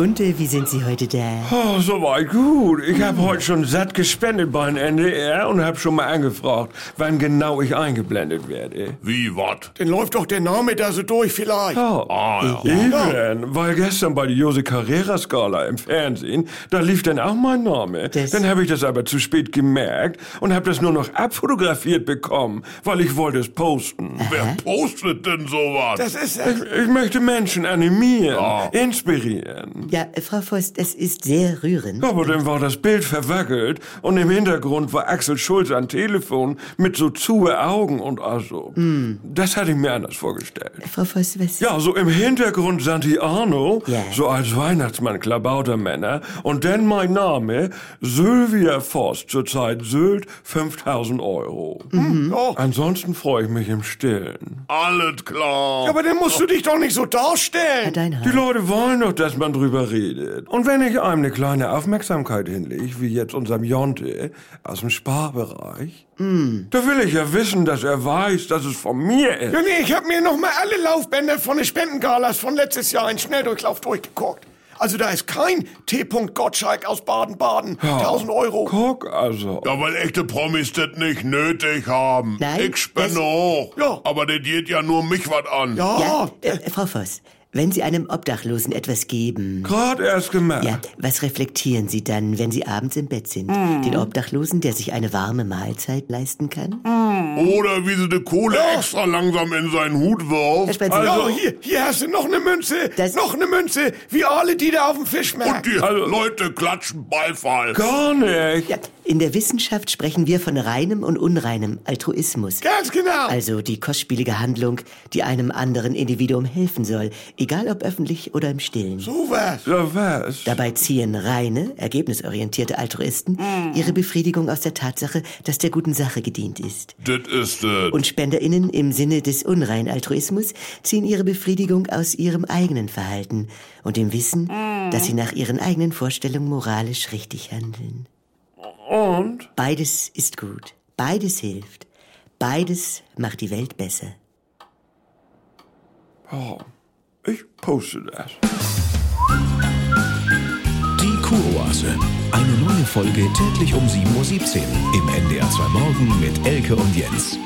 Und äh, wie sind Sie heute da? Oh, soweit gut. Ich habe heute schon satt gespendet beim NDR und habe schon mal angefragt, wann genau ich eingeblendet werde. Wie, wat? Dann läuft doch der Name da so durch vielleicht. Oh, Ah, ja. Eben, weil gestern bei der Jose Carrera Skala im Fernsehen, da lief dann auch mein Name. Das- Dann habe ich das aber zu spät gemerkt und habe das nur noch abfotografiert bekommen, weil ich wollte es posten. Wer postet denn sowas? Das ist Ich, ich möchte Menschen animieren, Ja. inspirieren. Ja, Frau Voss, das ist sehr rührend. Aber dann war das Bild verwackelt und im Hintergrund war Axel Schulz am Telefon mit so zuhe Augen und also. Das hatte ich mir anders vorgestellt. Frau Voss, was? Ja, so im Hintergrund Santi Arno, Ja. so als Weihnachtsmann Klabautermänner und dann mein Name, Sylvia Voss, zurzeit Sylt, 5000 Euro. oh. Ansonsten freue ich mich im Stillen. Alles klar. Aber dann musst du dich doch nicht so Herr darstellen. Deinhardt. Die Leute wollen doch, dass man drüber redet. Und wenn ich einem eine kleine Aufmerksamkeit hinlege, wie jetzt unserem Jonte aus dem Sparbereich, da will ich ja wissen, dass er weiß, dass es von mir ist. Ja, nee, ich habe mir noch mal alle Laufbänder von den Spendengalas von letztes Jahr in Schnelldurchlauf durchgeguckt. Also da ist kein T. Gottschalk aus Baden-Baden. 1000 Euro. Guck also. Ja, weil echte Promis das nicht nötig haben. Nein, ich spende das- auch. Ja. Aber das geht ja nur mich was an. Ja, Ja, äh, Frau Voss, wenn Sie einem Obdachlosen etwas geben, Gerade erst gemacht. ja, was reflektieren Sie dann, wenn Sie abends im Bett sind? Den Obdachlosen, der sich eine warme Mahlzeit leisten kann? Oder wie sie die Kohle extra langsam in seinen Hut wirft. Spencer, ja, hier, hier hast du noch eine Münze. Das- noch eine Münze. Wie alle, die da auf dem Und Fischmarkt. die Leute klatschen Beifall. Gar nicht. ja, in der Wissenschaft sprechen wir von reinem und unreinem Altruismus. Ganz genau. Also die kostspielige Handlung, die einem anderen Individuum helfen soll, egal ob öffentlich oder im Stillen. so was. Ja, was? Dabei ziehen reine, ergebnisorientierte Altruisten ihre Befriedigung aus der Tatsache, dass der guten Sache gedient ist. Das ist es. Und SpenderInnen im Sinne des unreinen Altruismus ziehen ihre Befriedigung aus ihrem eigenen Verhalten und dem Wissen, dass sie nach ihren eigenen Vorstellungen moralisch richtig handeln. Und? Beides ist gut. Beides hilft. Beides macht die Welt besser. Oh, ich poste das. Die Kuroase. Eine neue Folge täglich um 7.17 Uhr im NDR 2 Morgen mit Elke und Jens.